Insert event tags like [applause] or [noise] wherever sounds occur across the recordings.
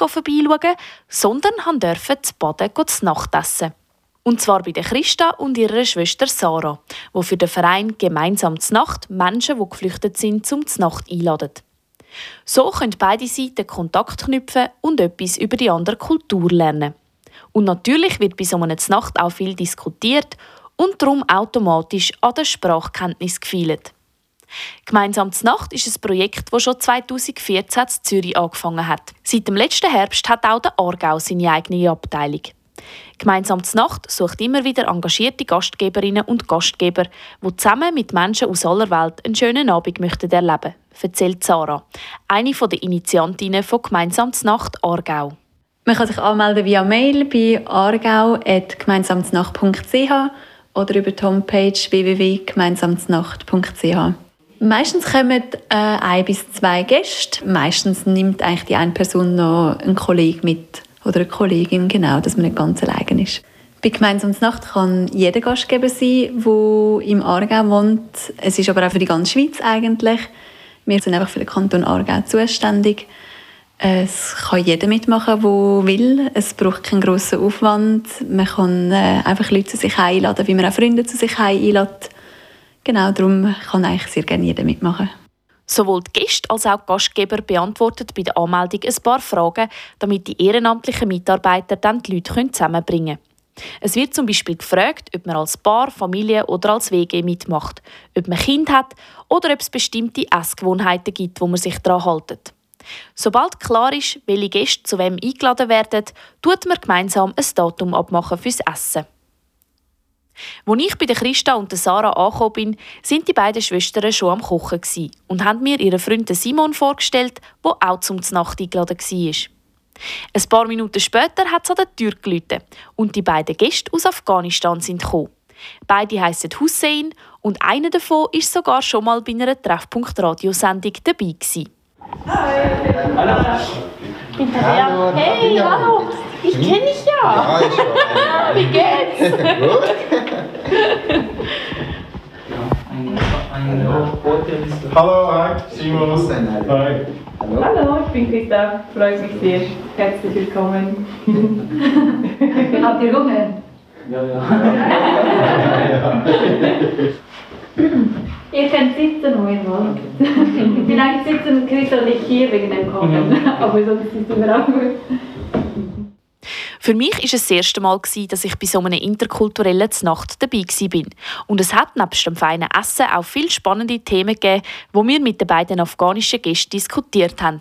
Wein vorbeischauen, sondern dürfen zu Baden zu Nacht essen. Und zwar bei der Christa und ihrer Schwester Sarah, wo für den Verein gemeinsam zur Nacht Menschen, die geflüchtet sind, zum Nacht einladen. So können beide Seiten Kontakt knüpfen und etwas über die andere Kultur lernen. Und natürlich wird bei so einer Nacht auch viel diskutiert und darum automatisch an der Sprachkenntnis gefeilt. Gemeinsam zur Nacht ist ein Projekt, das schon 2014 in Zürich angefangen hat. Seit dem letzten Herbst hat auch der Aargau seine eigene Abteilung. Gemeinsam zur Nacht sucht immer wieder engagierte Gastgeberinnen und Gastgeber, die zusammen mit Menschen aus aller Welt einen schönen Abend möchten erleben erzählt Sarah, eine der Initiantinnen von Gemeinsam zur Nacht Aargau. Man kann sich anmelden via Mail bei argau.gemeinsamznacht.ch oder über die Homepage www.gemeinsamznacht.ch. Meistens kommen äh, ein bis zwei Gäste. Meistens nimmt eigentlich die eine Person noch einen Kollegen mit oder eine Kollegin, genau, dass man nicht ganz allein ist. Bei Gemeinsames Nacht kann jeder Gastgeber sein, der im Aargau wohnt. Es ist aber auch für die ganze Schweiz eigentlich. Wir sind einfach für den Kanton Aargau zuständig. Es kann jeder mitmachen, der will. Es braucht keinen grossen Aufwand. Man kann äh, einfach Leute zu sich einladen, wie man auch Freunde zu sich einlädt. Genau, darum kann eigentlich sehr gerne jeder mitmachen. Sowohl die Gäste als auch die Gastgeber beantworten bei der Anmeldung ein paar Fragen, damit die ehrenamtlichen Mitarbeiter dann die Leute zusammenbringen können. Es wird zum Beispiel gefragt, ob man als Paar, Familie oder als WG mitmacht, ob man Kind hat oder ob es bestimmte Essgewohnheiten gibt, wo man sich daran hält. Sobald klar ist, welche Gäste zu wem eingeladen werden, tut man gemeinsam ein Datum abmachen fürs Essen. Als ich bei der Christa und der Sarah angekommen bin, sind die beiden Schwestern schon am Kochen und haben mir ihren Freund Simon vorgestellt, der auch zum Nacht eingeladen war. Ein paar Minuten später hat es an der Tür geläutet und die beiden Gäste aus Afghanistan sind gekommen. Beide heißen Hussein und einer davon ist sogar schon mal bei einer Treffpunkt-Radiosendung dabei gewesen. Hi! Hallo! Ich bin Hallo! Hey, hallo! Ich kenne dich ja. Ja, ich schon. [laughs] Wie geht's? [laughs] Gut. Hallo, hi, Simon. Hi. Hallo. Hallo, ich bin Christa. Freut mich sehr. Herzlich willkommen. [laughs] Habt ihr Hunger? Ja, ja. Ihr könnt sitzen, wo ihr wollt. Ich bin eigentlich sitzen, Christa und ich hier wegen dem Kochen. Aber sonst ist es auch gut. Für mich war es das erste Mal, dass ich bei so einer interkulturellen Nacht dabei war. Und es hat nebst dem feinen Essen auch viele spannende Themen gegeben, die wir mit den beiden afghanischen Gästen diskutiert haben.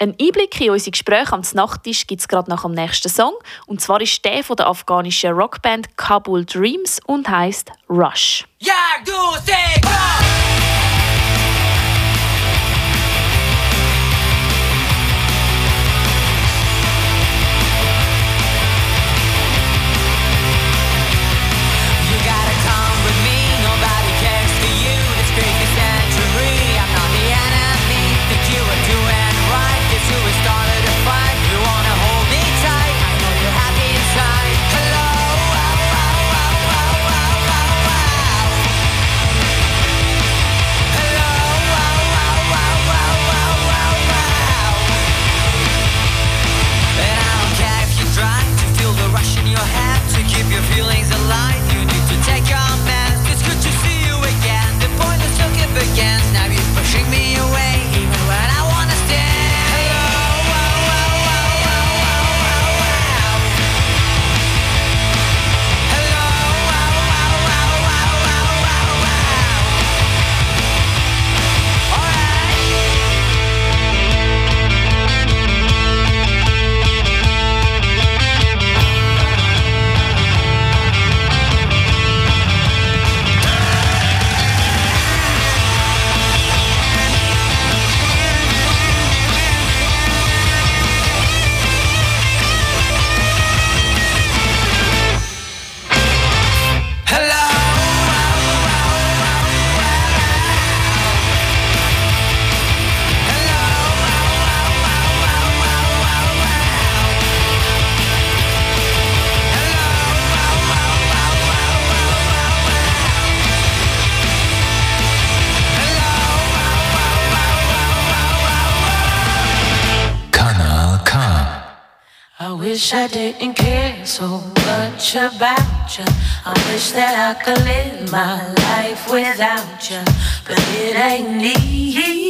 Ein Einblick in unsere Gespräche am Nachttisch gibt es gerade nach dem nächsten Song. Und zwar ist der von der afghanischen Rockband Kabul Dreams und heißt Rush. Ja, du, I I didn't care so much about you. I wish that I could live my life without you, but it ain't easy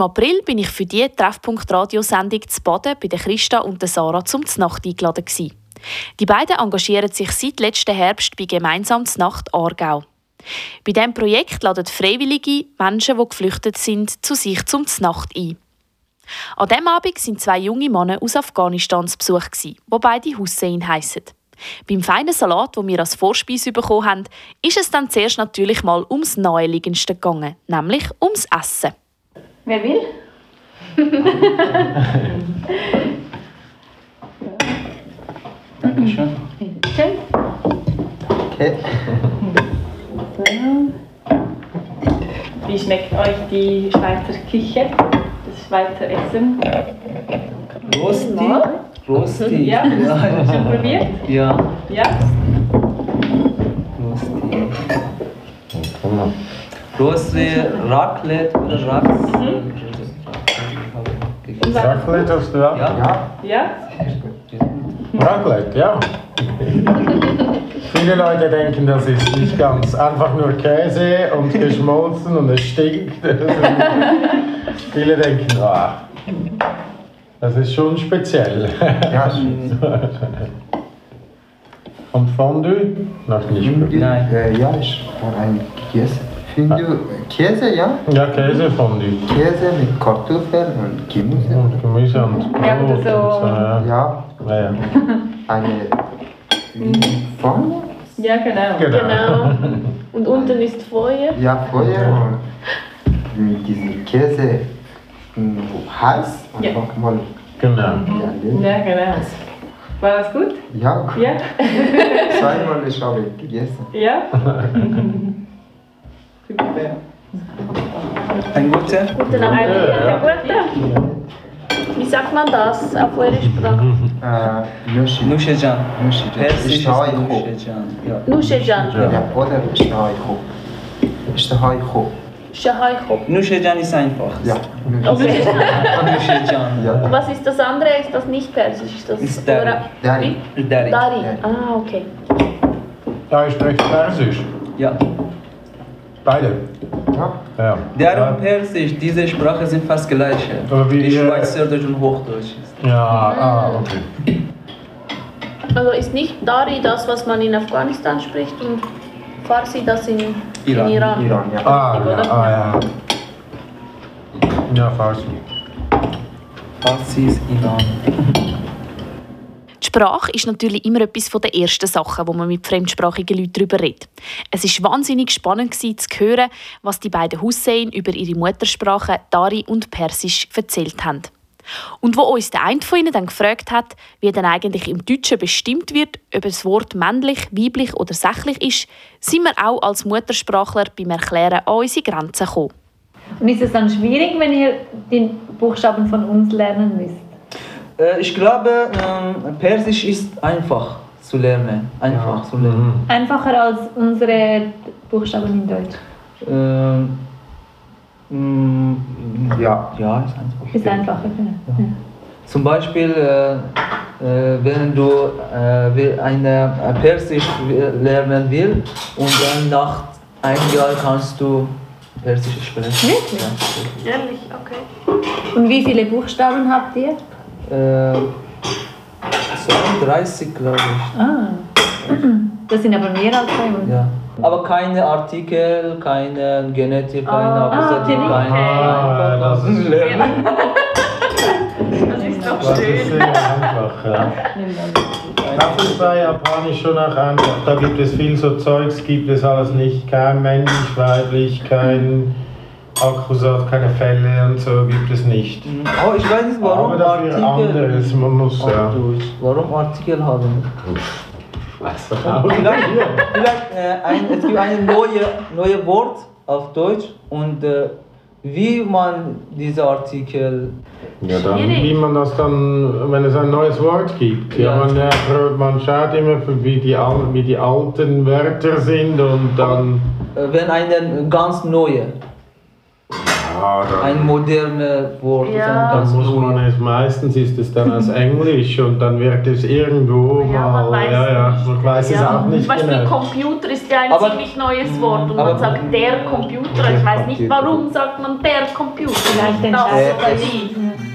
Im April bin ich für die Treffpunkt-Radiosendung zu Baden bei Christa und Sarah zum Znacht eingeladen. Gewesen. Die beiden engagieren sich seit letztem Herbst bei Gemeinsam Znacht Aargau. Bei diesem Projekt laden Freiwillige Menschen, die geflüchtet sind, zu sich zum Znacht ein. An diesem Abend sind zwei junge Männer aus Afghanistan zu Besuch, die beide Hussein heissen. Beim feinen Salat, den wir als Vorspeise bekommen haben, ist es dann zuerst natürlich mal ums Naheliegendste gegangen, nämlich ums Essen. Wer will? [laughs] Dankeschön. Schön. Okay. Wie schmeckt euch die Schweizer Küche? Das Schweizer Essen? Rosti, Rosti. Ja, schon probiert? Ja. Ja. Rosti. Rosti, Raclette oder. Und was? Raclette hast du auch? Ja. Ja? Raclette, ja. Viele Leute denken, das ist nicht ganz einfach nur Käse und geschmolzen und es stinkt. [laughs] Viele denken, ah, das ist schon speziell. Ja, Und Fondue? Noch nicht. Nein. äh, ja, ich habe ein gegessen. Käse, ja? Ja, Käsefondue. Käse mit Kartoffeln und Gemüse. Und Gemüse und Ja, Brot so- und so, ja. Ja, Ja, ja. eine Pfanne? Ja, genau. Genau. Genau. Und unten ist Feuer. Ja, Feuer und mit diesem Käse mh, heiß. Ja. Einfach mal Genau. ja. Ja, genau. War das gut? ja, Ja? [laughs] zweimal ich habe gegessen. Ja? [laughs] Ein guter? Guten Abend. Ja, guten. Wie sagt man das auf eure Sprache? Äh, Nushi. Nushejan. Nushejan. Ja. Nushejan. Ja, oder Ishtaiko. Ishtaiko. Shahaicho. Nushejan ist einfach. Ja. Okay. [laughs] Nushejan. Ja. Was ist das andere? Ist das nicht Persisch? Ist das Ist Dari. Dari. Dari. Dari. Ah, okay. Ja, ich spreche Persisch. Ja. Beide. Ja. Ja. Der und Persisch, diese Sprache sind fast gleiche. Aber wie Schweizerdeutsch und Hochdeutsch ist. Ja, ah, okay. Also ist nicht Dari das, was man in Afghanistan spricht und Farsi das in Iran. in Iran? Iran, ja. Ah, ja, ah, ja. Ja, Farsi. Farsi ist Iran. Sprache ist natürlich immer etwas von der ersten Sachen, wo man mit fremdsprachigen Leuten darüber redet. Es ist wahnsinnig spannend gewesen, zu hören, was die beiden Hussein über ihre Muttersprache Dari und Persisch erzählt haben. Und wo uns der eine von ihnen dann gefragt hat, wie denn eigentlich im Deutschen bestimmt wird, ob das Wort männlich, weiblich oder sächlich ist, sind wir auch als Muttersprachler beim Erklären an unsere Grenzen gekommen. Und ist es dann schwierig, wenn ihr die Buchstaben von uns lernen müsst? Äh, ich glaube, ähm, Persisch ist einfach zu lernen. Einfach zu lernen. Einfacher als unsere Buchstaben in Deutsch. Ähm, mm, Ja. ja, ist einfach. Ist einfacher, genau. Ja. Zum Beispiel, äh, äh, wenn du äh, eine äh, Persisch lernen will und dann nach einem Jahr kannst du Persisch sprechen. Wirklich? Ja. Ehrlich, okay. Und wie viele Buchstaben habt ihr? Äh, 32, glaube ich. Ah. Das sind aber mehr als bei uns. Ja. Aber keine Artikel, keine Genetik, keine Ah, Akkusativ, okay. keine. Ah, das ist-. Das ist doch Das ist schön. sehr einfach, ja. Das ist bei Japanisch schon auch einfach. Da gibt es viel so Zeugs, gibt es alles nicht. Kein männlich, weiblich, kein Akkusat, keine Fälle und so gibt es nicht. Oh, ich weiß nicht, warum Aber dafür Artikel. anderes, man muss auf ja. Deutsch. Warum Artikel haben? Was? [laughs] Vielleicht, vielleicht äh, ein, es gibt ein neue, neue Wort auf Deutsch und äh, wie man diese Artikel. Ja, dann, Schwierig. wie man das dann, wenn es ein neues Wort gibt. Ja, Ja. man, äh, man schaut immer, wie die, wie die alten Wörter sind und dann. Äh, wenn eine ganz neue, Ja, ein modernes Wort ist, ein Ja. dann muss man es, meistens ist es dann als Englisch und dann wird es irgendwo Ja, man mal. weiß ja, ja, man weiß es auch nicht Zum Beispiel genau. Computer ist ja ein Aber- ziemlich neues Wort und aber- man sagt der Computer. Ich weiß nicht, warum sagt man der Computer. Vielleicht das oder die.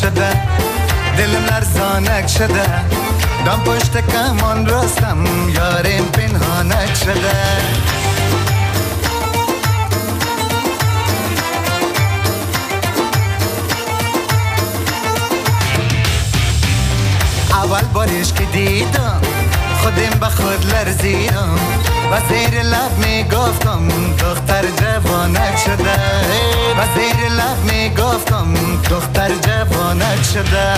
شده دلم لرزانک شده دم پشت کمان راستم یارم پنهانک شده اول بارش که دیدم خودم به خود لرزیدم. و زیر لب می‌گفتم دختر جوانک شده. و زیر لب می‌گفتم دختر جوانک شده.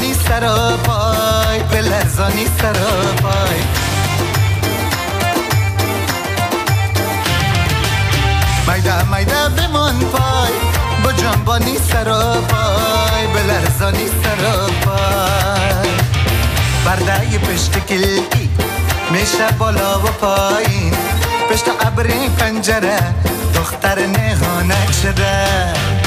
جنبانی سر پای به لرزانی سر پای. مایده مایده بمان پای با جنبانی سر پای به لرزانی سر پای. برده پشت کلکی میشه بالا و پایین. پشت ابری پنجره دختر نهانک شده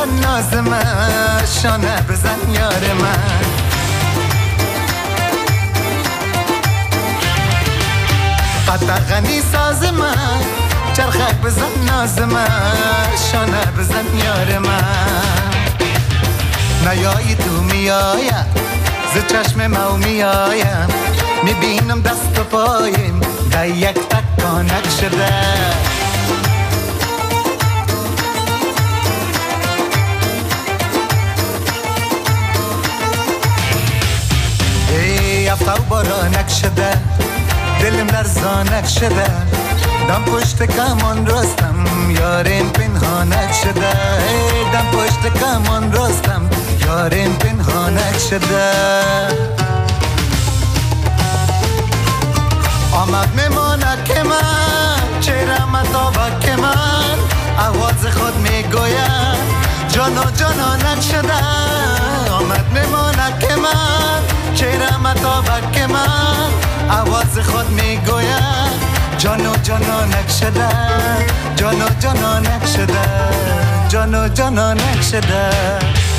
بزن ناز من شانه بزن یار من غنی ساز من چرخک بزن ناز من شانه بزن یار من نیایی تو میایم ز چشم مو میایم می‌بینم دست و پایم در یک تکانک شده یفته و بارانک شده. دلم لرزانک شده. دم پشت کمان راستم یارم پنهانک شده. دم پشت کمان راستم یارم پنهانک شده. آمد میمانه که من چرا مطابق که من. آواز خود می‌گوید جانا جانانک شده. آمد میمانه که من چرا مطابق که من آواز خود می‌گوید جانو جانانک شده جانو جانانک شده جانو جانانک شده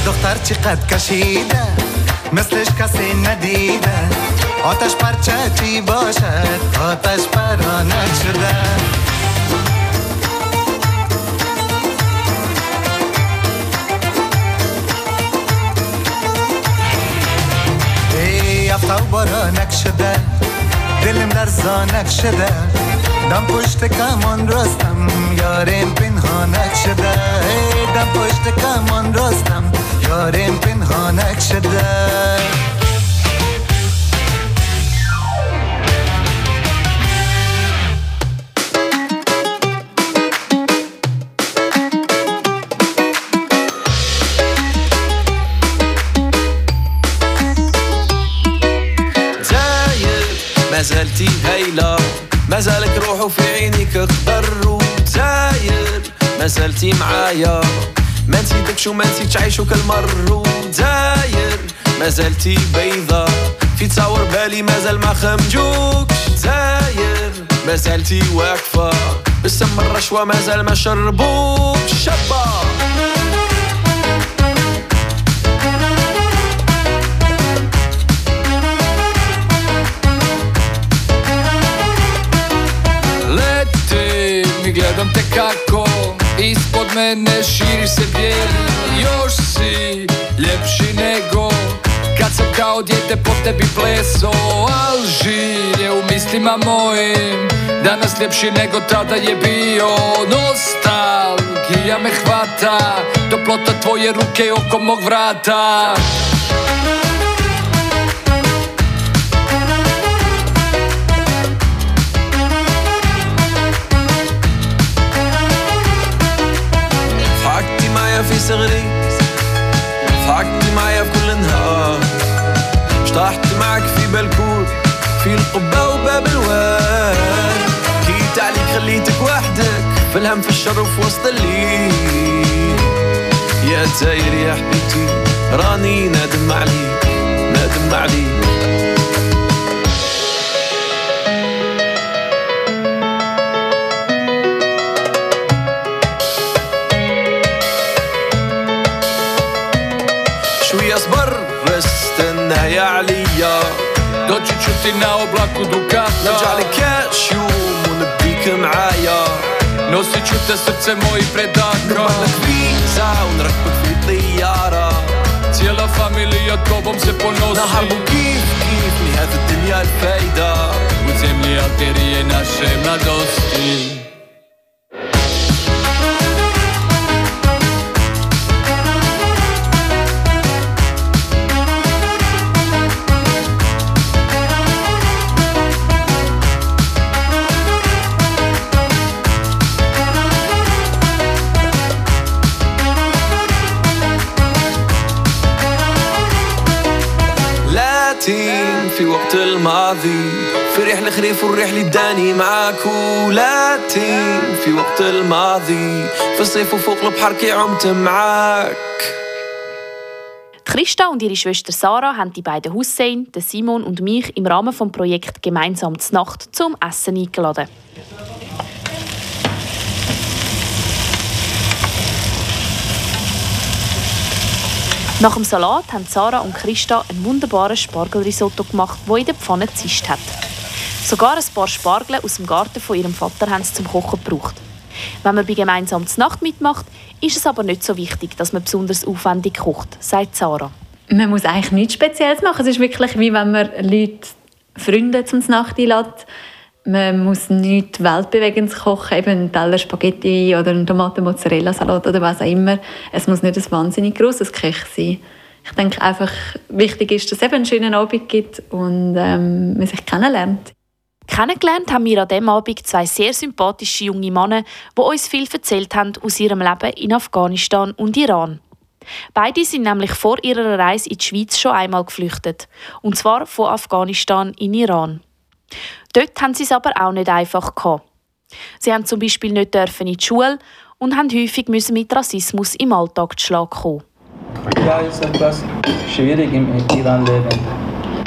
دختر چقدر کشیده مثلش کسی ندیده. آتش پرچه چی باشد آتش پرانک شده یفته و بارانک شده دلم لرزانک شده دم پشت کمان راستم یارم پنهانک شده دم پشت کمان راستم یارم پنهانک شده ما زلتي هايلة. ما زالك في عينيك اخضر وداير ما زلتي معايا. ما نسيتكش وما نسيتش عيشو كالمر وداير ما زلتي بيضة. في تصور بالي مازال ما خمجوكش داير ما زلتي واقفة. بالسم الرشوة مازال ما شربوكش. شابة. Kako Ispod mene širi se bijeli. Još si ljepši nego Kad sam kao dijete po tebi pleso Alžir je u mislima mojim Danas ljepši nego tada je bio. Nostalgija me hvata Toplota tvoje ruke oko mog vrata صغري ضحكتي معايا في كل نهار طاحت معك في بلكون في القبة وباب الواد جيت عليك خليتك وحدك في الهم في الشر وفي وسط الليل يا تاير يا حبيبتي راني نادم عليك نادم عليك استنى يا عليا Doći ću ti na oblaku Dukata نرجع لك كاش يوم ونبيك معايا Nosit ću te srce mojih predaka نضمن لك فيزا ونركبك في طيارة Cijela familija tobom se ponosi نهربوا كيف كيف لهذا الدنيا الفايدة U zemlji alterije naše mladosti لاتين في وقت الماضي في ريح الخريف والريح اللي داني معاك ولاتين في وقت الماضي في الصيف وفوق البحر كي عمت معاك Die Christa und ihre Schwester Sarah haben die beiden Hussein, den Simon und mich im Rahmen des Projekts Gemeinsam zur Nacht zum Essen eingeladen. Nach dem Salat haben Sarah und Christa ein wunderbares Spargelrisotto gemacht, das in der Pfanne gezischt hat. Sogar ein paar Spargel aus dem Garten von ihrem Vater haben sie zum Kochen gebraucht. Wenn man bei gemeinsam zur Nacht mitmacht, ist es aber nicht so wichtig, dass man besonders aufwendig kocht, sagt Sarah. Man muss eigentlich nichts Spezielles machen. Es ist wirklich wie wenn man Leute, Freunde zum Nacht einlädt. Man muss nichts Weltbewegendes kochen, eben einen Teller Spaghetti oder einen Tomaten-Mozzarella-Salat oder was auch immer. Es muss nicht ein wahnsinnig grosses Gericht sein. Ich denke einfach, wichtig ist, dass es eben einen schönen Abend gibt und ähm, man sich kennenlernt. Kennengelernt haben wir an diesem Abend zwei sehr sympathische junge Männer, die uns viel erzählt haben aus ihrem Leben in Afghanistan und Iran. Beide sind nämlich vor ihrer Reise in die Schweiz schon einmal geflüchtet. Und zwar von Afghanistan in Iran. Dort haben sie es aber auch nicht einfach gehabt. Sie haben zum Beispiel nicht dürfen in die Schule und haben häufig müssen mit Rassismus im Alltag zu Schlag kommen. Ja, ist etwas schwierig im Iran leben.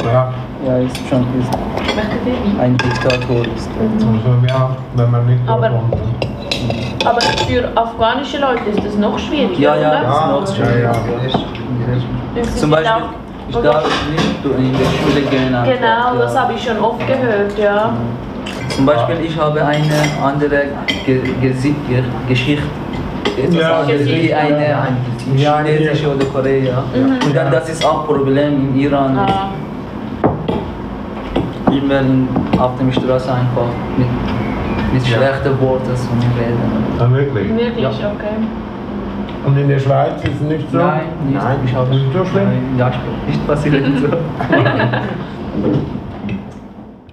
Ja. Ja, ist schon ist ein Diktator ist. Also, ja, wenn man nicht Aber- kommt. Aber für afghanische Leute ist das noch schwieriger, Ja, ja, oder? ist noch Ja, schwierig. ja. Sie Zum Beispiel, ich darf nicht in die Schule gehen. einfach, Genau, ja. das habe ich schon oft gehört, ja. Zum Beispiel, ich habe eine andere Ge Gesi Ge Geschichte. Etwas Ja, anderes wie eine Ja, ja. chinesische oder Korea. Mhm. Und dann, das ist auch Problem in Iran. Ah, Immer in, auf der Straße einfach mit, mit schlechten Worten zu reden. Ja, wirklich. wirklich, Ja. okay. Und in der Schweiz ist es nicht so? Nein, nicht. Nein, ich habe nicht so schlimm. Nein, ja, nicht passiert so. [laughs]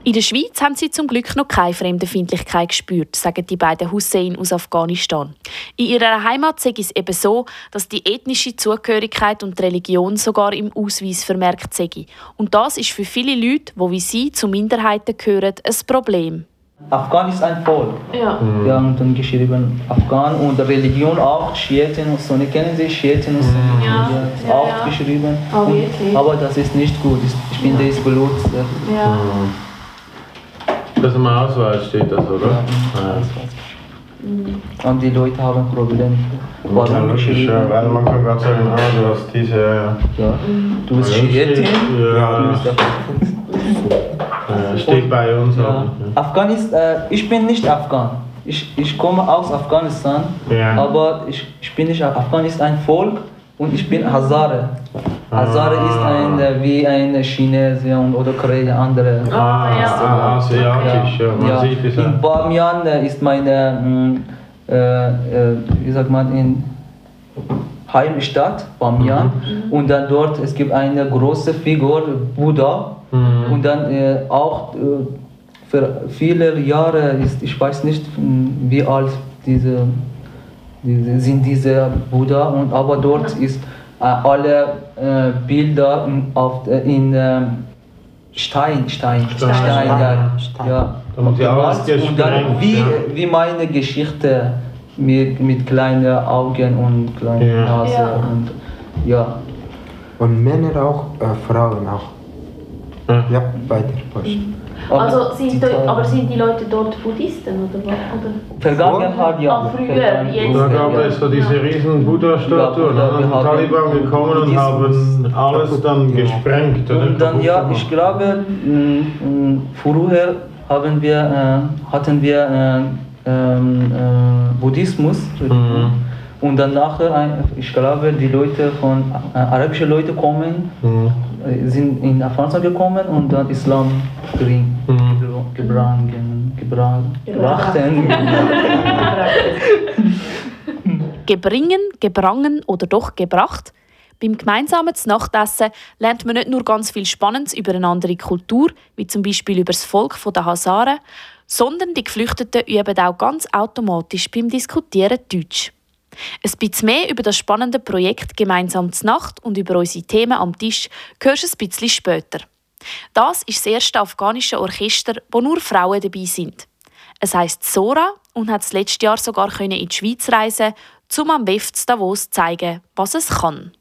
In der Schweiz haben sie zum Glück noch keine Fremdenfeindlichkeit gespürt, sagen die beiden Hussein aus Afghanistan. In ihrer Heimat sei es eben so, dass die ethnische Zugehörigkeit und die Religion sogar im Ausweis vermerkt sei. Und das ist für viele Leute, die wie sie zu Minderheiten gehören, ein Problem. Afghan ist ein Volk. Ja. Wir haben dann geschrieben Afghan und Religion auch, Schiiten und Sunni. Kennen Sie Schiiten und Sunni? Ja, ja, auch ja. geschrieben. Oh, Und- wirklich? aber das ist nicht gut. Ich finde, das ist Blut. Ja. Das im Ausweis steht das, oder? Ja. Und die Leute haben Probleme. Ja, Warum das ist geschrieben? ja, weil man kann gerade sagen, ah, du hast diese. Ja, Ja. Du bist Ja, Schiitin. ja. Du bist ja, steht bei uns ja. auch. Afghan ist, äh, ich bin nicht Afghan. Ich, ich komme aus Afghanistan, Ja. aber ich, ich bin nicht Afghan ist ein Volk und ich bin Hazare. Hazare Ah. ist ein, äh, wie ein Chinese und- oder Korea, andere. Ah, ja. ah, asiatisch, ja. Man Ja. sieht es In ja. Bamian äh, ist meine, mh, äh, äh, wie sagt man, in Heimstadt, Bamian. Und dann dort, es gibt eine große Figur, Buddha. Mhm. Und dann äh, auch äh, für viele Jahre ist, ich weiß nicht, wie alt diese, diese sind diese Buddha. Und, aber dort ist äh, alle äh, Bilder auf, äh, in ähm, Stein, Stein, Stein, Stein, ja, ja. Damit die alles und dann wie, ja. wie meine Geschichte mit, mit kleinen Augen und kleiner Ja. Nase Ja. und ja. Und Männer auch, äh, Frauen auch. Ja, bei der Post. Also sind dort, aber sind die Leute dort Buddhisten oder was? Oder? Vergangenheit, ja. Ah, früher, Vergangenheit. jetzt- Da gab es so diese riesen Buddha-Statuen. Ja, dann sind die Taliban gekommen und haben alles dann gesprengt. Oder Und dann, ja, ich glaube, mh, mh, vorher haben wir, äh, hatten wir äh, ähm, äh, Buddhismus. Mhm. Und dann nachher, ich glaube, die Leute von äh, arabischen Leute kommen, Mhm. Sind in Frankreich gekommen und dann Islam bring, Mhm. gebrangen, gebrangen, gebrachten. [laughs] Gebringen, gebrangen oder doch gebracht. Beim gemeinsamen Nachtessen lernt man nicht nur ganz viel Spannendes über eine andere Kultur, wie zum Beispiel über das Volk der Hazaren, sondern die Geflüchteten üben auch ganz automatisch beim Diskutieren Deutsch. Ein bisschen mehr über das spannende Projekt Gemeinsam zur Nacht und über unsere Themen am Tisch hörst du ein bisschen später. Das ist das erste afghanische Orchester, wo nur Frauen dabei sind. Es heißt Sora und hat das letzte Jahr sogar in die Schweiz reisen, um am WEF zu Davos zu zeigen, was es kann.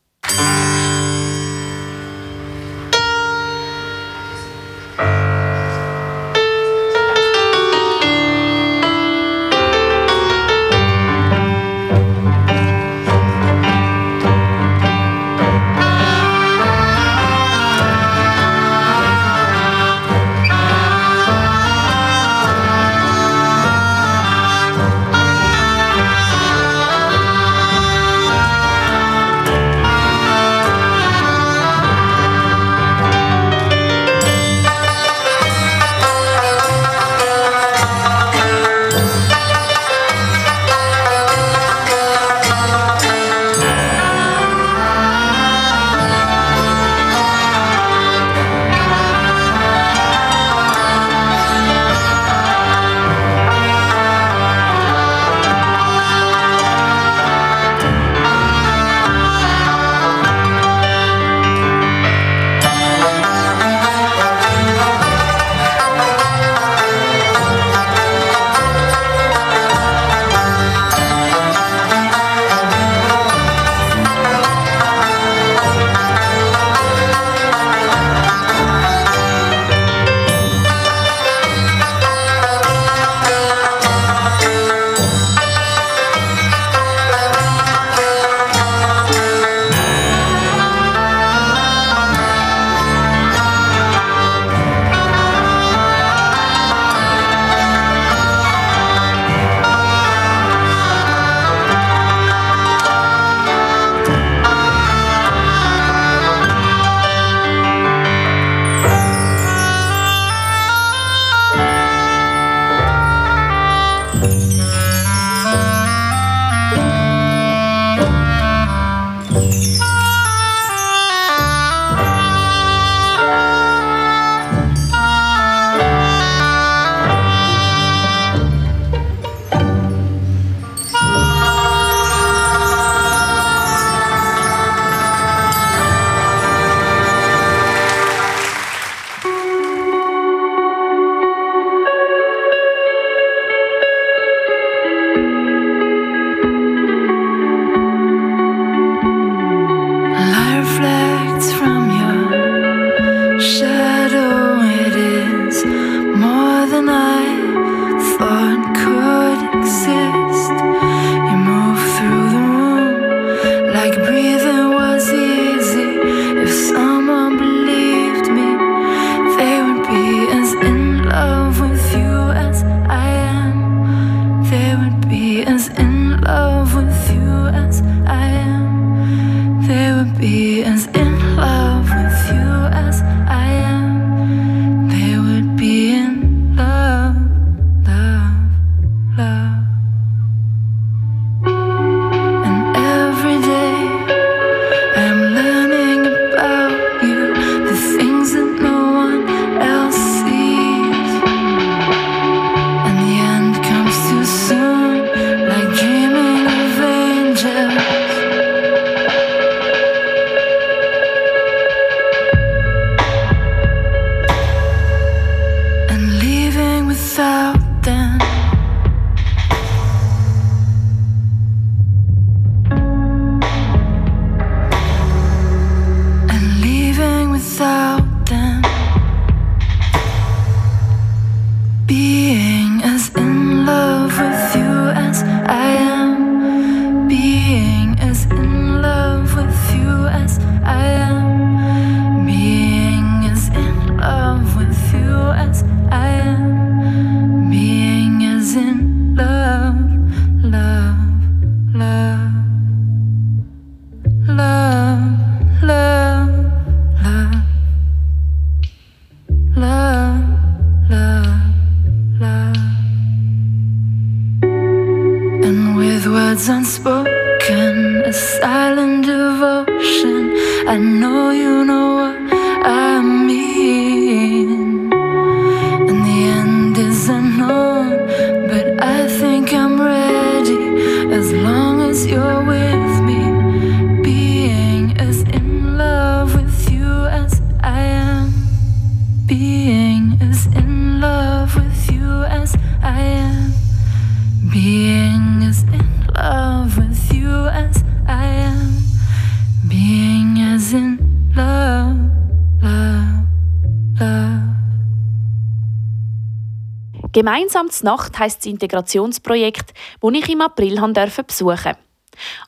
Gemeinsam zur Nacht heisst das Integrationsprojekt, das ich im April durfte besuchen.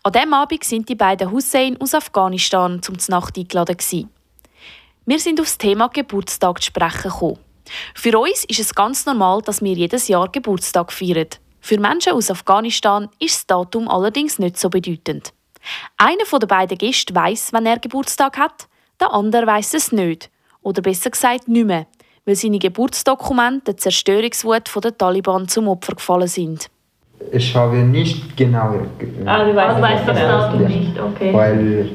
An diesem Abend sind die beiden Hussein aus Afghanistan zum Znacht eingeladen. Wir sind auf das Thema Geburtstag zu sprechen gekommen. Für uns ist es ganz normal, dass wir jedes Jahr Geburtstag feiern. Für Menschen aus Afghanistan ist das Datum allerdings nicht so bedeutend. Einer der beiden Gäste weiß, wann er Geburtstag hat, der andere weiß es nicht. Oder besser gesagt nicht mehr, weil seine Geburtsdokumente der Zerstörungswut der Taliban zum Opfer gefallen sind. Ich habe nicht genau. Ah, du weißt, du weißt das Datum Ja. nicht, okay. Weil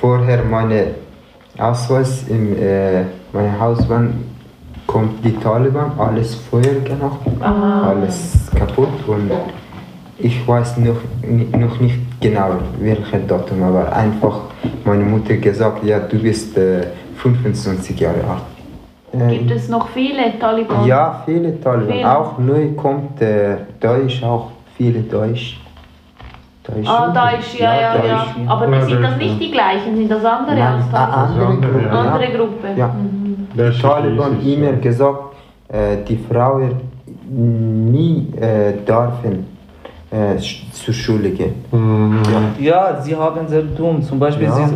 vorher meine Ausweis im äh, meine Hausbahn kommt die Taliban, alles Feuer gemacht, Ah. alles kaputt und ich weiß noch, noch nicht genau welches Datum, aber einfach meine Mutter gesagt, ja du bist äh, 25 Jahre alt. Äh, Gibt es noch viele Taliban? ja, viele Taliban. Viele. Auch neu kommt äh, Deutsch, auch viele Deutsch. Deutsch. Ah, Deutsch, ja, ja, ja. Deutsch. Aber Ja, sind das nicht die gleichen? Sind das andere Nein, als Taliban? andere Gruppe. Ja. Andere Gruppe. Ja. Mhm. Die Taliban immer gesagt, äh, die Frauen nie äh, dürfen äh, zur Schule gehen. Ja, sie haben sehr dumm. Zum Beispiel, Ja. sie,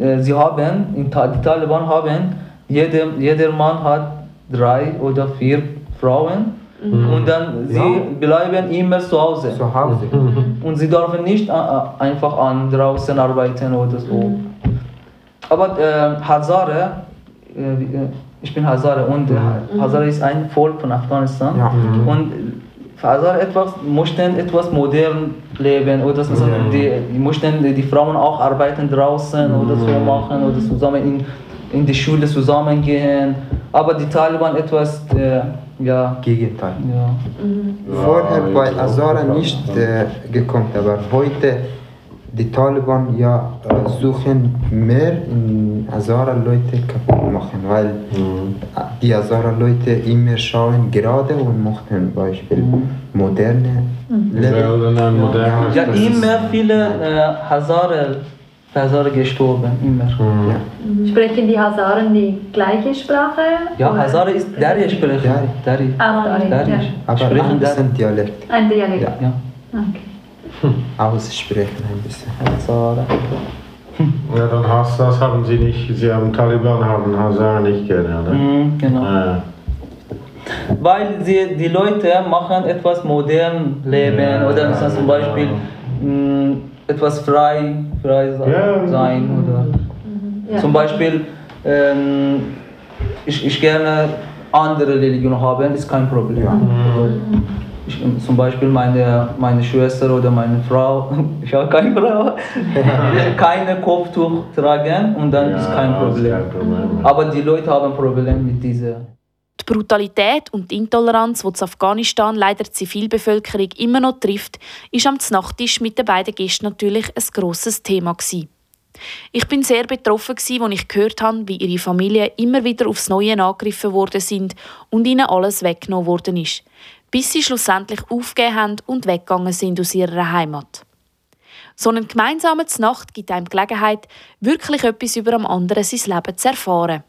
äh, äh, sie haben, die Taliban haben, jeder, jeder Mann hat drei oder vier Frauen Mhm. und dann sie Ja. bleiben immer zu Hause. Zu Hause. Und sie dürfen nicht äh, äh, einfach an draußen arbeiten oder so. Aber äh, Hazare, äh, äh, ich bin Hazare und äh, Hazare ist ein Volk von Afghanistan. Ja. Und Hazare etwas, möchten etwas modern leben oder so, Ja. die, die möchten die Frauen auch arbeiten draußen oder so machen oder zusammen in, in die Schule zusammengehen. Aber die Taliban etwas, äh, ja, Gegenteil. ja. Vorher bei Azara nicht äh, gekommen, aber heute die Taliban ja äh, suchen mehr in Azara Leute kaputt machen, weil die Azara Leute immer schauen gerade und machen Beispiel moderne Wollen ein modernes Ja, Leben. immer viele äh, Hazare, Hazare gestorben, immer. Ja. Sprechen die Hazaren die gleiche Sprache? Ja, Hazare ist Dari sprechen. Dari. Dari. Auch Dari, Dari. ja. Aber Sprechen ein Dari. bisschen Dialekt Ein Dialekt. Ja. Ja, Okay. aussprechen ein bisschen. Hazare. Ja, dann hast das haben sie nicht, sie haben Taliban haben Hazara nicht gerne, oder? Mhm, genau. Ja. Weil sie, die Leute machen etwas modern leben Ja, oder ja, zum ja. Beispiel mh, etwas frei, frei se- Ja. sein. Oder Ja. Zum Beispiel, ähm, ich, ich gerne andere Religion haben, ist kein Problem. Ich, zum Beispiel meine, meine Schwester oder meine Frau, [laughs] ich habe keine Frau, [laughs] keine Kopftuch tragen und dann ist kein Problem. kein Problem. Aber die Leute haben Probleme mit dieser. Die Brutalität und die Intoleranz, die in Afghanistan leider die Zivilbevölkerung immer noch trifft, ist am Nachttisch mit den beiden Gästen natürlich ein grosses Thema. Gewesen. Ich bin sehr betroffen, als ich gehört habe, wie ihre Familie immer wieder aufs Neue angegriffen worden sind und ihnen alles weggenommen worden ist, bis sie schlussendlich aufgegeben haben und weggegangen sind aus ihrer Heimat. So eine gemeinsame Nacht gibt einem Gelegenheit, wirklich etwas über am anderen sein Leben zu erfahren.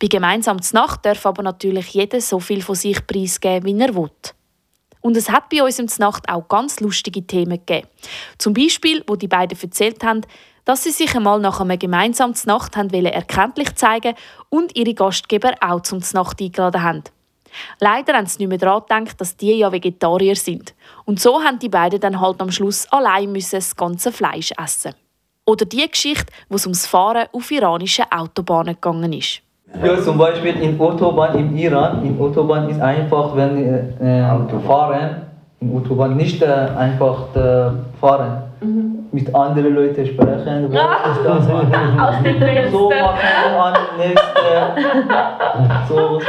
Bei gemeinsam Nacht darf aber natürlich jeder so viel von sich preisgeben, wie er will. Und es hat bei uns im Znacht auch ganz lustige Themen gegeben. Zum Beispiel, wo die beiden erzählt haben, dass sie sich einmal nach einem gemeinsamen Znacht haben erkenntlich zeigen und ihre Gastgeber auch zum Znacht eingeladen haben. Leider haben sie nicht mehr daran gedacht, dass die ja Vegetarier sind. Und so haben die beiden dann halt am Schluss allein müssen das ganze Fleisch essen. Oder die Geschichte, wo es ums Fahren auf iranischen Autobahnen gegangen ist. Ja, zum Beispiel in Autobahn im Iran, in Autobahn ist einfach, wenn äh, äh, fahren, in Autobahn nicht äh, einfach äh, fahren. Mhm. Mit anderen Leuten sprechen, wo Ah. ist das. Aus dem. So machen, an nächste. So.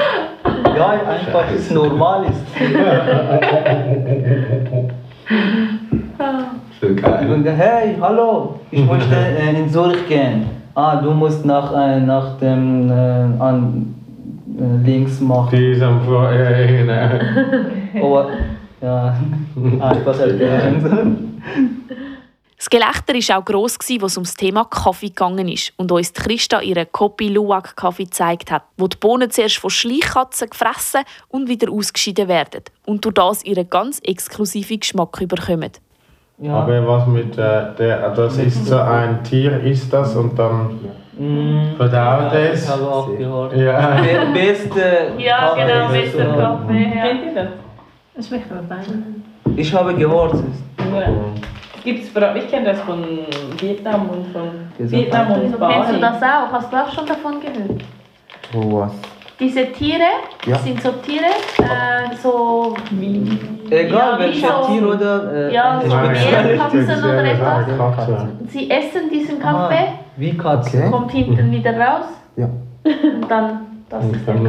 Ja, einfach ist normal ist. [laughs] Und, hey, hallo, ich möchte äh, in Zürich gehen. Ah, du musst nach, äh, nach dem äh, an, äh, links machen. Diesem [laughs] ja, genau. [laughs] Aber ja, einfach erklären. Das Gelächter war auch gross, als es um das Thema Kaffee gegangen ist und uns Christa ihren Kopi Luwak Kaffee gezeigt hat, wo die Bohnen zuerst von Schleichkatzen gefressen und wieder ausgeschieden werden und durch das ihren ganz exklusiven Geschmack überkommen. Aber was mit äh, der, das ist so ein Tier, ist das und dann verdaut es. Ich habe auch gehört. Ja. Be beste Ja, Kaffee genau, ist bester so- Kaffee. Ja. Kennt ihr das? Das schmeckt aber fein. Ich habe gehört, Ja. Gibt's ich kenne das von Vietnam und von Gesundheit. Vietnam und Kennst du Bali. das auch? Hast du auch schon davon gehört? Oh, was? Diese Tiere Ja. sind so Tiere, äh, so wie. Egal Ja, wie welches so- Tier oder äh, Ja, so Meerkatzen oder etwas. Katze. Sie essen diesen Kaffee, Aha, wie Katze. Okay. kommt hinten wieder raus Ja. und dann. Das ist der Dann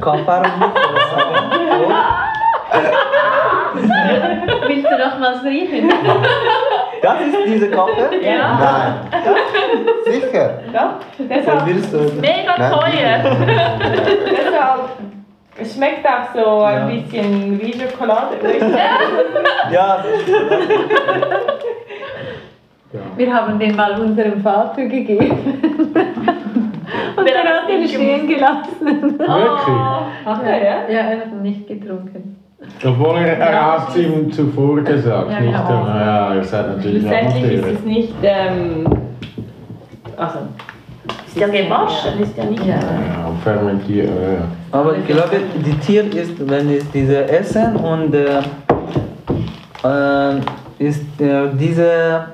Kaffee. Kaffee [laughs] Willst du noch mal riechen? [laughs] Das ist diese Kaffee? Ja. Nein. Sicher? Ja, deshalb? Mega Nein, teuer. [laughs] deshalb, es schmeckt auch so ein Ja. bisschen wie Schokolade. [laughs] Ja, Wir haben den mal unserem Vater gegeben. [laughs] Und er hat ihn stehen gelassen. Wirklich? Ach, ja, ja. Ja, er hat ihn nicht getrunken. Obwohl er, er hat es ihm zuvor gesagt, Ja, nicht? genau. äh, Ja, er sagt natürlich Schlussendlich ist es nicht. Ähm, also, Ist ja gewaschen, ist ja nicht. ja. Ja, fermentiert, ja. aber ich glaube, die Tier ist, wenn es diese essen und äh, äh, ist äh, diese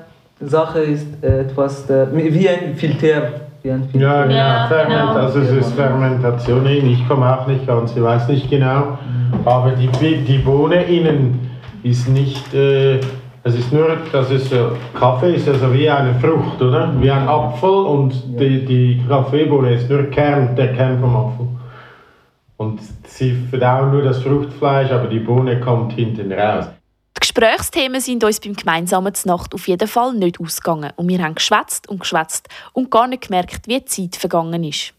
Sache ist etwas äh, wie ein Filter. Wie ein Filter. Ja, genau. Ja, Ferment, genau. Also es ist Fermentation. Ich komme auch nicht ganz, ich weiß nicht genau. Aber die, die Bohne innen ist nicht, äh, es ist nur, das ist so, Kaffee ist also wie eine Frucht, oder? Wie ein Apfel und die, die Kaffeebohne ist nur Kern, der Kern vom Apfel. Und sie verdauen nur das Fruchtfleisch, aber die Bohne kommt hinten raus. Die Gesprächsthemen sind uns beim gemeinsamen Znacht auf jeden Fall nicht ausgegangen und wir haben geschwätzt und geschwätzt und gar nicht gemerkt, wie die Zeit vergangen ist.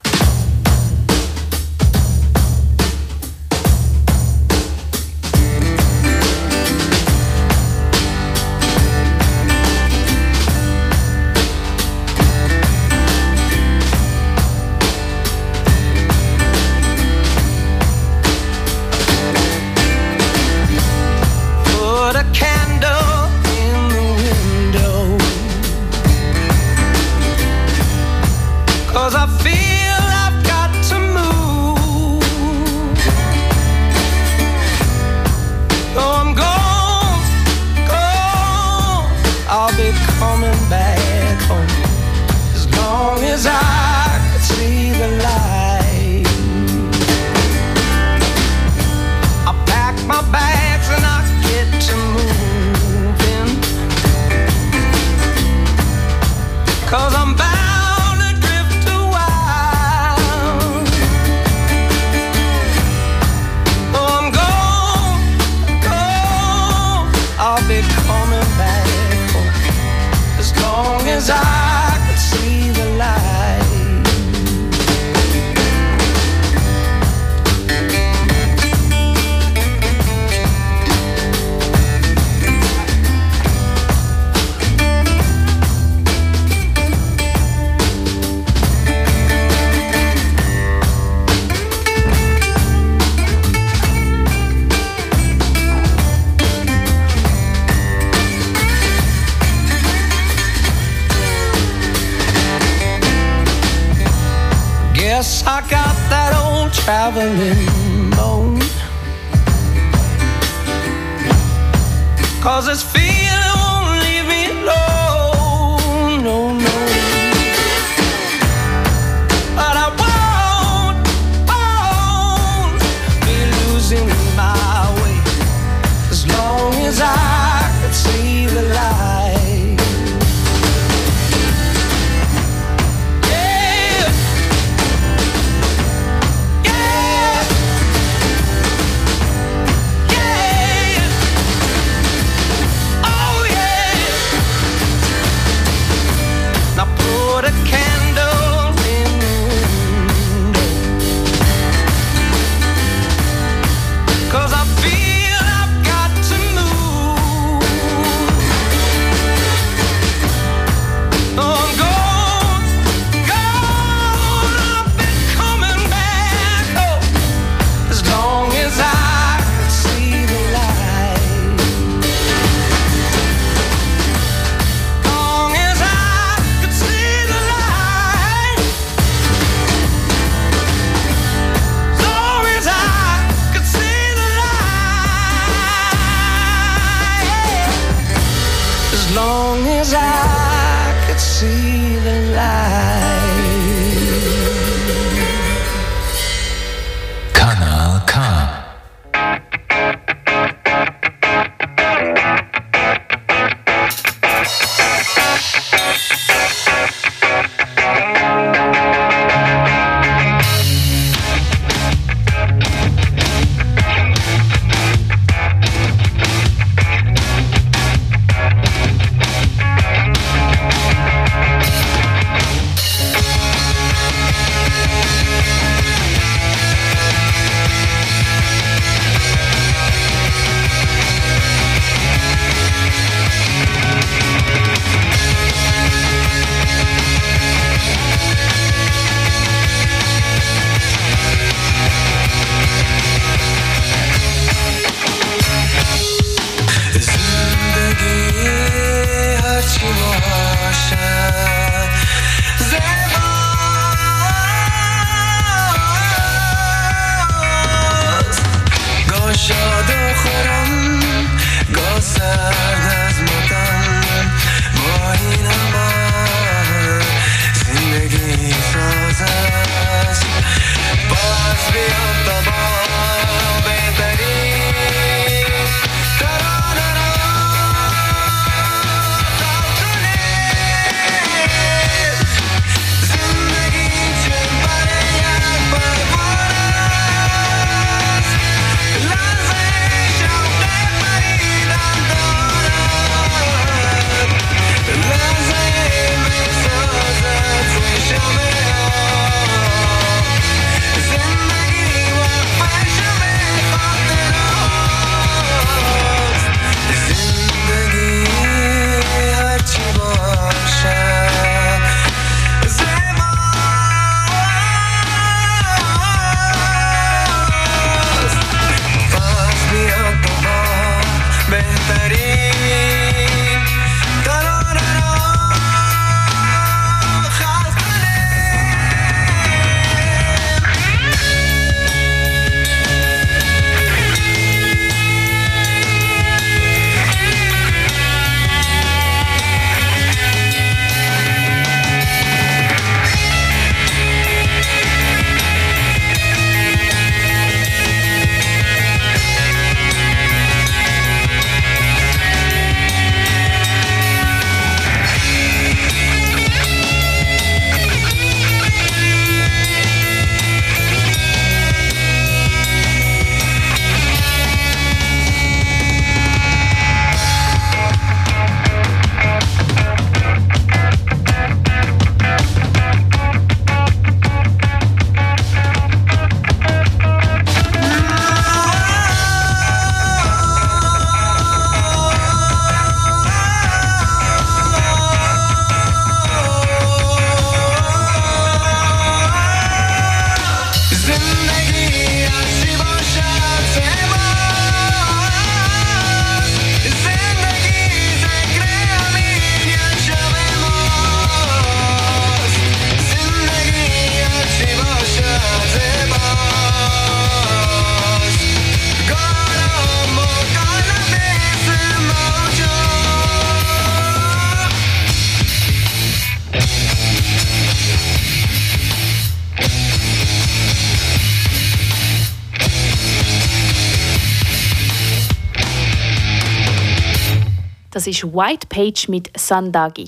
Das ist White Page mit Sandagi.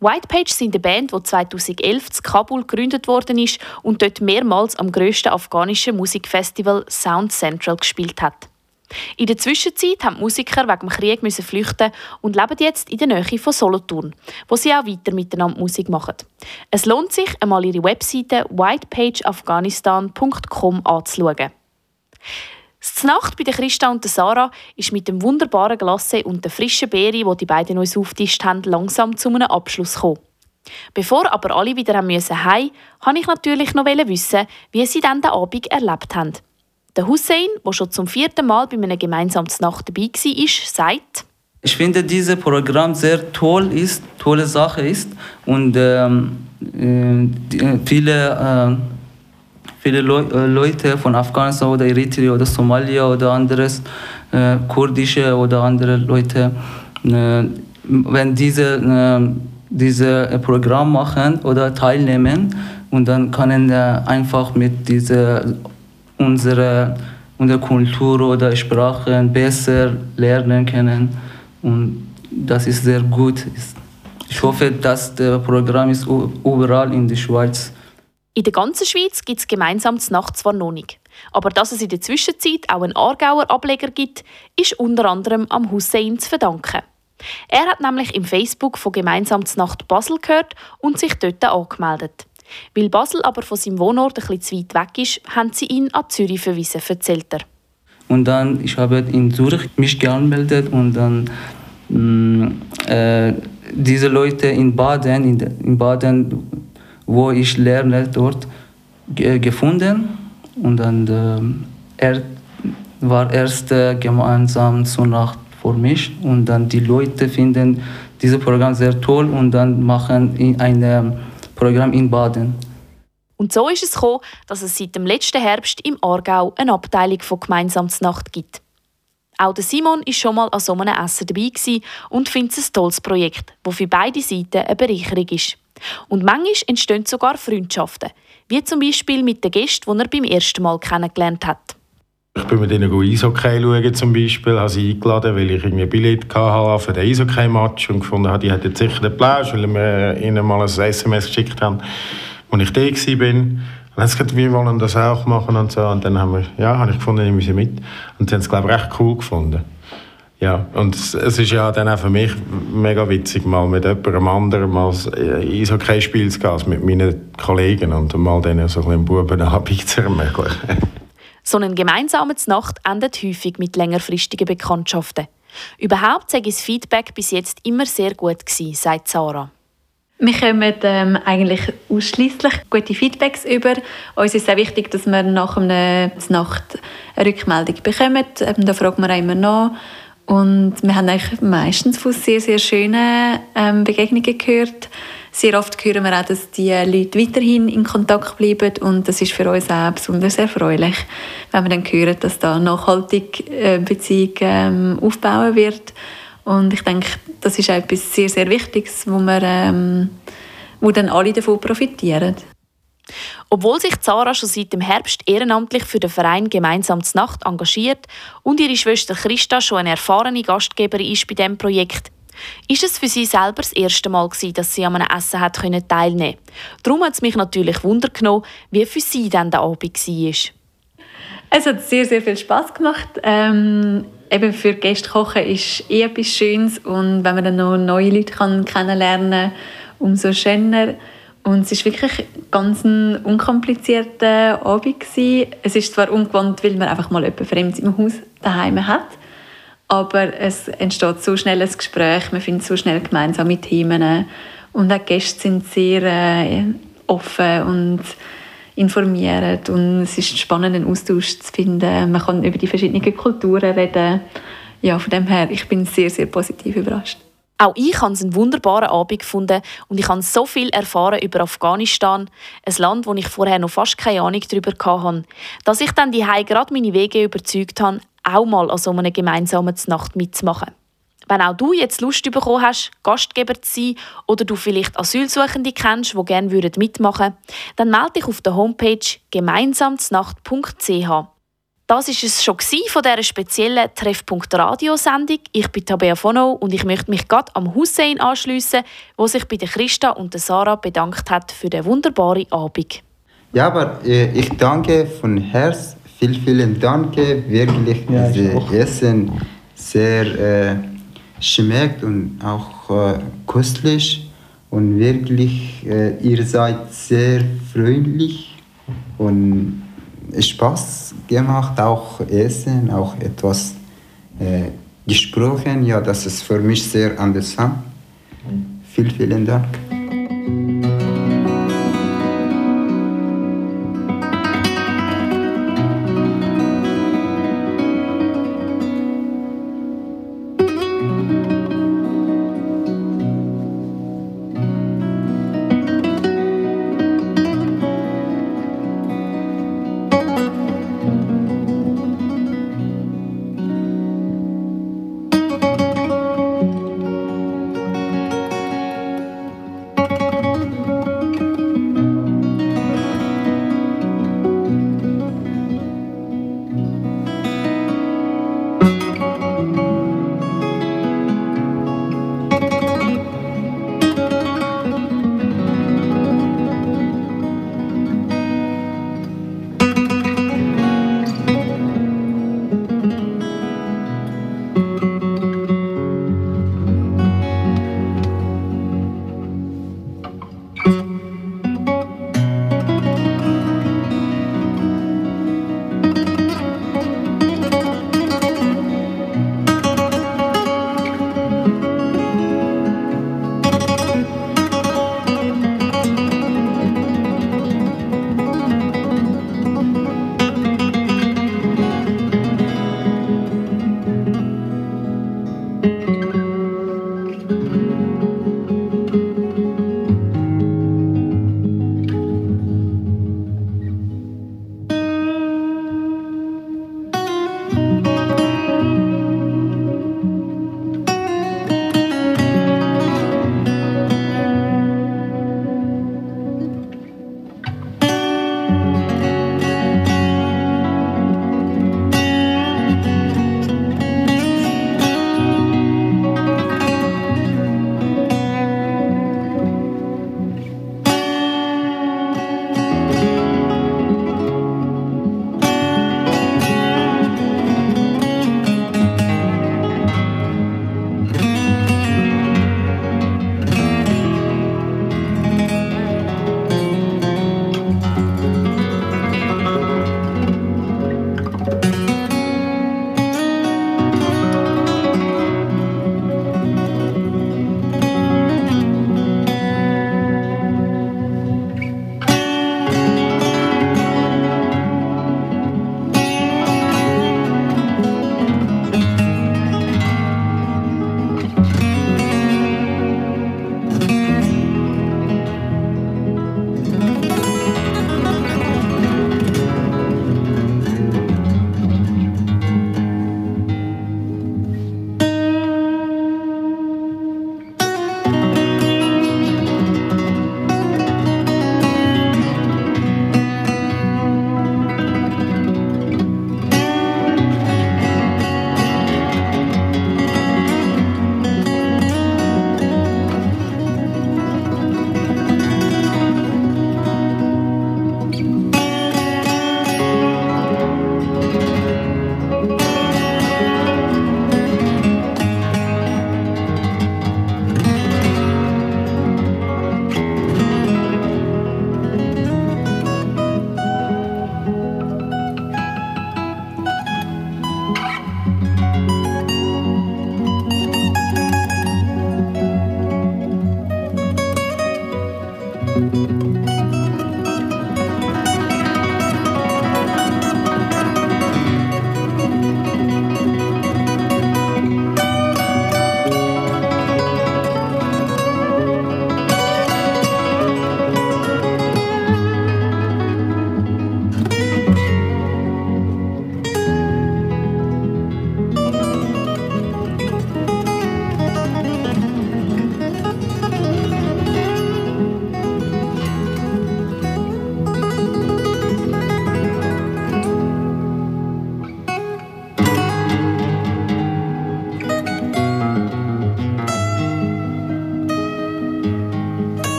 White Page sind eine Band, die 2011 in Kabul gegründet worden ist und dort mehrmals am grössten afghanischen Musikfestival Sound Central gespielt hat. In der Zwischenzeit haben die Musiker wegen dem Krieg müssen flüchten und leben jetzt in der Nähe von Solothurn, wo sie auch weiter miteinander Musik machen. Es lohnt sich, einmal ihre Webseite whitepageafghanistan.com anzuschauen. Die Nacht bei Christa und Sarah ist mit dem wunderbaren Glasse und der frischen Beere, die die beiden uns aufgetischt haben, langsam zu einem Abschluss gekommen. Bevor aber alle wieder heim müssen wollte ich natürlich noch wissen, wie sie dann den Abend erlebt haben. Der Hussein, der schon zum vierten Mal bei einem gemeinsamen Nacht dabei war, sagt, Ich finde, dieses Programm sehr toll ist, tolle Sache ist und ähm, äh, äh, viele, äh, viele Leu äh, Leute von Afghanistan oder Eritrea oder Somalia oder anderes, äh, kurdische oder andere Leute, äh, wenn diese, äh, diese Programm machen oder teilnehmen und dann können wir einfach mit dieser unsere, unsere Kultur oder Sprache besser lernen können und das ist sehr gut. Ich hoffe, dass das Programm ist überall in der Schweiz. In der ganzen Schweiz gibt es gemeinsam Nacht zwar noch nicht. Aber dass es in der Zwischenzeit auch einen Aargauer Ableger gibt, ist unter anderem am Hussein zu verdanken. Er hat nämlich im Facebook von Gemeinsam Nacht Basel gehört und sich dort angemeldet. Weil Basel aber von seinem Wohnort ein bisschen zu weit weg ist, haben sie ihn an Zürich verwiesen, erzählt er. Und dann, ich habe in Zürich mich gemeldet und dann mh, mm, äh, diese Leute in Baden, in, in Baden, wo ich lerne dort, gefunden und dann äh, er war erst äh, gemeinsam zur Nacht für mich und dann die Leute finden dieses Programm sehr toll und dann machen ein Programm in Baden. Und so ist es gekommen, dass es seit dem letzten Herbst im Aargau eine Abteilung von Gemeinsamsnacht gibt. Auch Simon ist schon mal an so einem Essen dabei und findet es ein tolles Projekt, das für beide Seiten eine Bereicherung ist. Und manchmal entstehen sogar Freundschaften, wie zum Beispiel mit den Gästen, die er beim ersten Mal kennengelernt hat. Ich bin mit ihnen Eishockey schauen zum Beispiel, habe sie eingeladen, weil ich irgendwie ein Billett hatte für den Eishockey-Match und gefunden habe, die hätten sicher den Plausch, weil wir ihnen mal ein SMS geschickt haben, als ich da war. Und sie wir wollen das auch machen und so. Und dann haben wir, ja, habe ich gefunden, ich muss mit. Und sie haben es, glaube ich, recht cool gefunden. Ja, und es, es ist ja dann auch für mich mega witzig, mal mit jemandem anderen mal ein Eishockey-Spiel zu gehen, mit meinen Kollegen und mal denen so ein bisschen Bubenabend zu ermöglichen. So eine gemeinsame Nacht endet häufig mit längerfristigen Bekanntschaften. Überhaupt sei das Feedback bis jetzt immer sehr gut gewesen, sagt Sarah. Wir kommen ähm, eigentlich ausschließlich gute Feedbacks über. Uns ist sehr wichtig, dass wir nach einer Nacht eine Rückmeldung bekommen. Ähm, da fragen wir auch immer nach. Und wir haben eigentlich meistens von sehr, sehr schönen ähm, Begegnungen gehört. Sehr oft hören wir auch, dass die Leute weiterhin in Kontakt bleiben und das ist für uns auch besonders erfreulich, wenn wir dann hören, dass da nachhaltig äh, Beziehung ähm, aufbauen wird. Und ich denke, das ist etwas sehr, sehr Wichtiges, wo, wir, ähm, wo dann alle davon profitieren. Obwohl sich Zara schon seit dem Herbst ehrenamtlich für den Verein Gemeinsam zur Nacht engagiert und ihre Schwester Christa schon eine erfahrene Gastgeberin ist bei diesem Projekt, ist es für sie selber das erste Mal gewesen, dass sie an einem Essen hat teilnehmen konnte. Darum hat es mich natürlich Wunder genommen, wie für sie dann der Abend war. Es hat sehr, sehr viel Spaß gemacht. Ähm, eben für Gäste kochen ist eh etwas Schönes und wenn man dann noch neue Leute kennenlernen kann, umso schöner. Und es war wirklich ganz ein unkomplizierter Abend. Gewesen. Es ist zwar ungewohnt, weil man einfach mal jemanden Fremdes im Haus daheim hat, aber es entsteht so schnell ein Gespräch, man findet so schnell gemeinsame Themen und auch die Gäste sind sehr äh, offen und informiert und es ist spannend, einen Austausch zu finden. Man kann über die verschiedenen Kulturen reden. Ja, von dem her, ich bin sehr, sehr positiv überrascht. Auch ich habe es einen wunderbaren Abend gefunden und ich habe so viel erfahren über Afghanistan, ein Land, wo ich vorher noch fast keine Ahnung darüber hatte, dass ich dann die gerade meine Wege überzeugt habe, auch mal an so einer gemeinsamen Nacht mitzumachen. Wenn auch du jetzt Lust bekommen hast, Gastgeber zu sein oder du vielleicht Asylsuchende kennst, die gerne mitmachen würden, dann melde dich auf der Homepage gemeinsamsnacht.ch. Das ist es schon von dieser speziellen Treffpunkt Radiosendung. Ich bin Tabea Fono und ich möchte mich gerade am Hussein anschließen, wo sich bei der Christa und der Sarah bedankt hat für den wunderbaren Abend. Ja, aber äh, ich danke von Herzen, vielen, vielen Dank. Wirklich, ja, dieses Essen sehr äh, schmeckt und auch äh, köstlich und wirklich, äh, ihr seid sehr freundlich und Spaß gemacht, auch Essen, auch etwas äh, gesprochen. Ja, das ist für mich sehr interessant. Vielen, vielen Dank.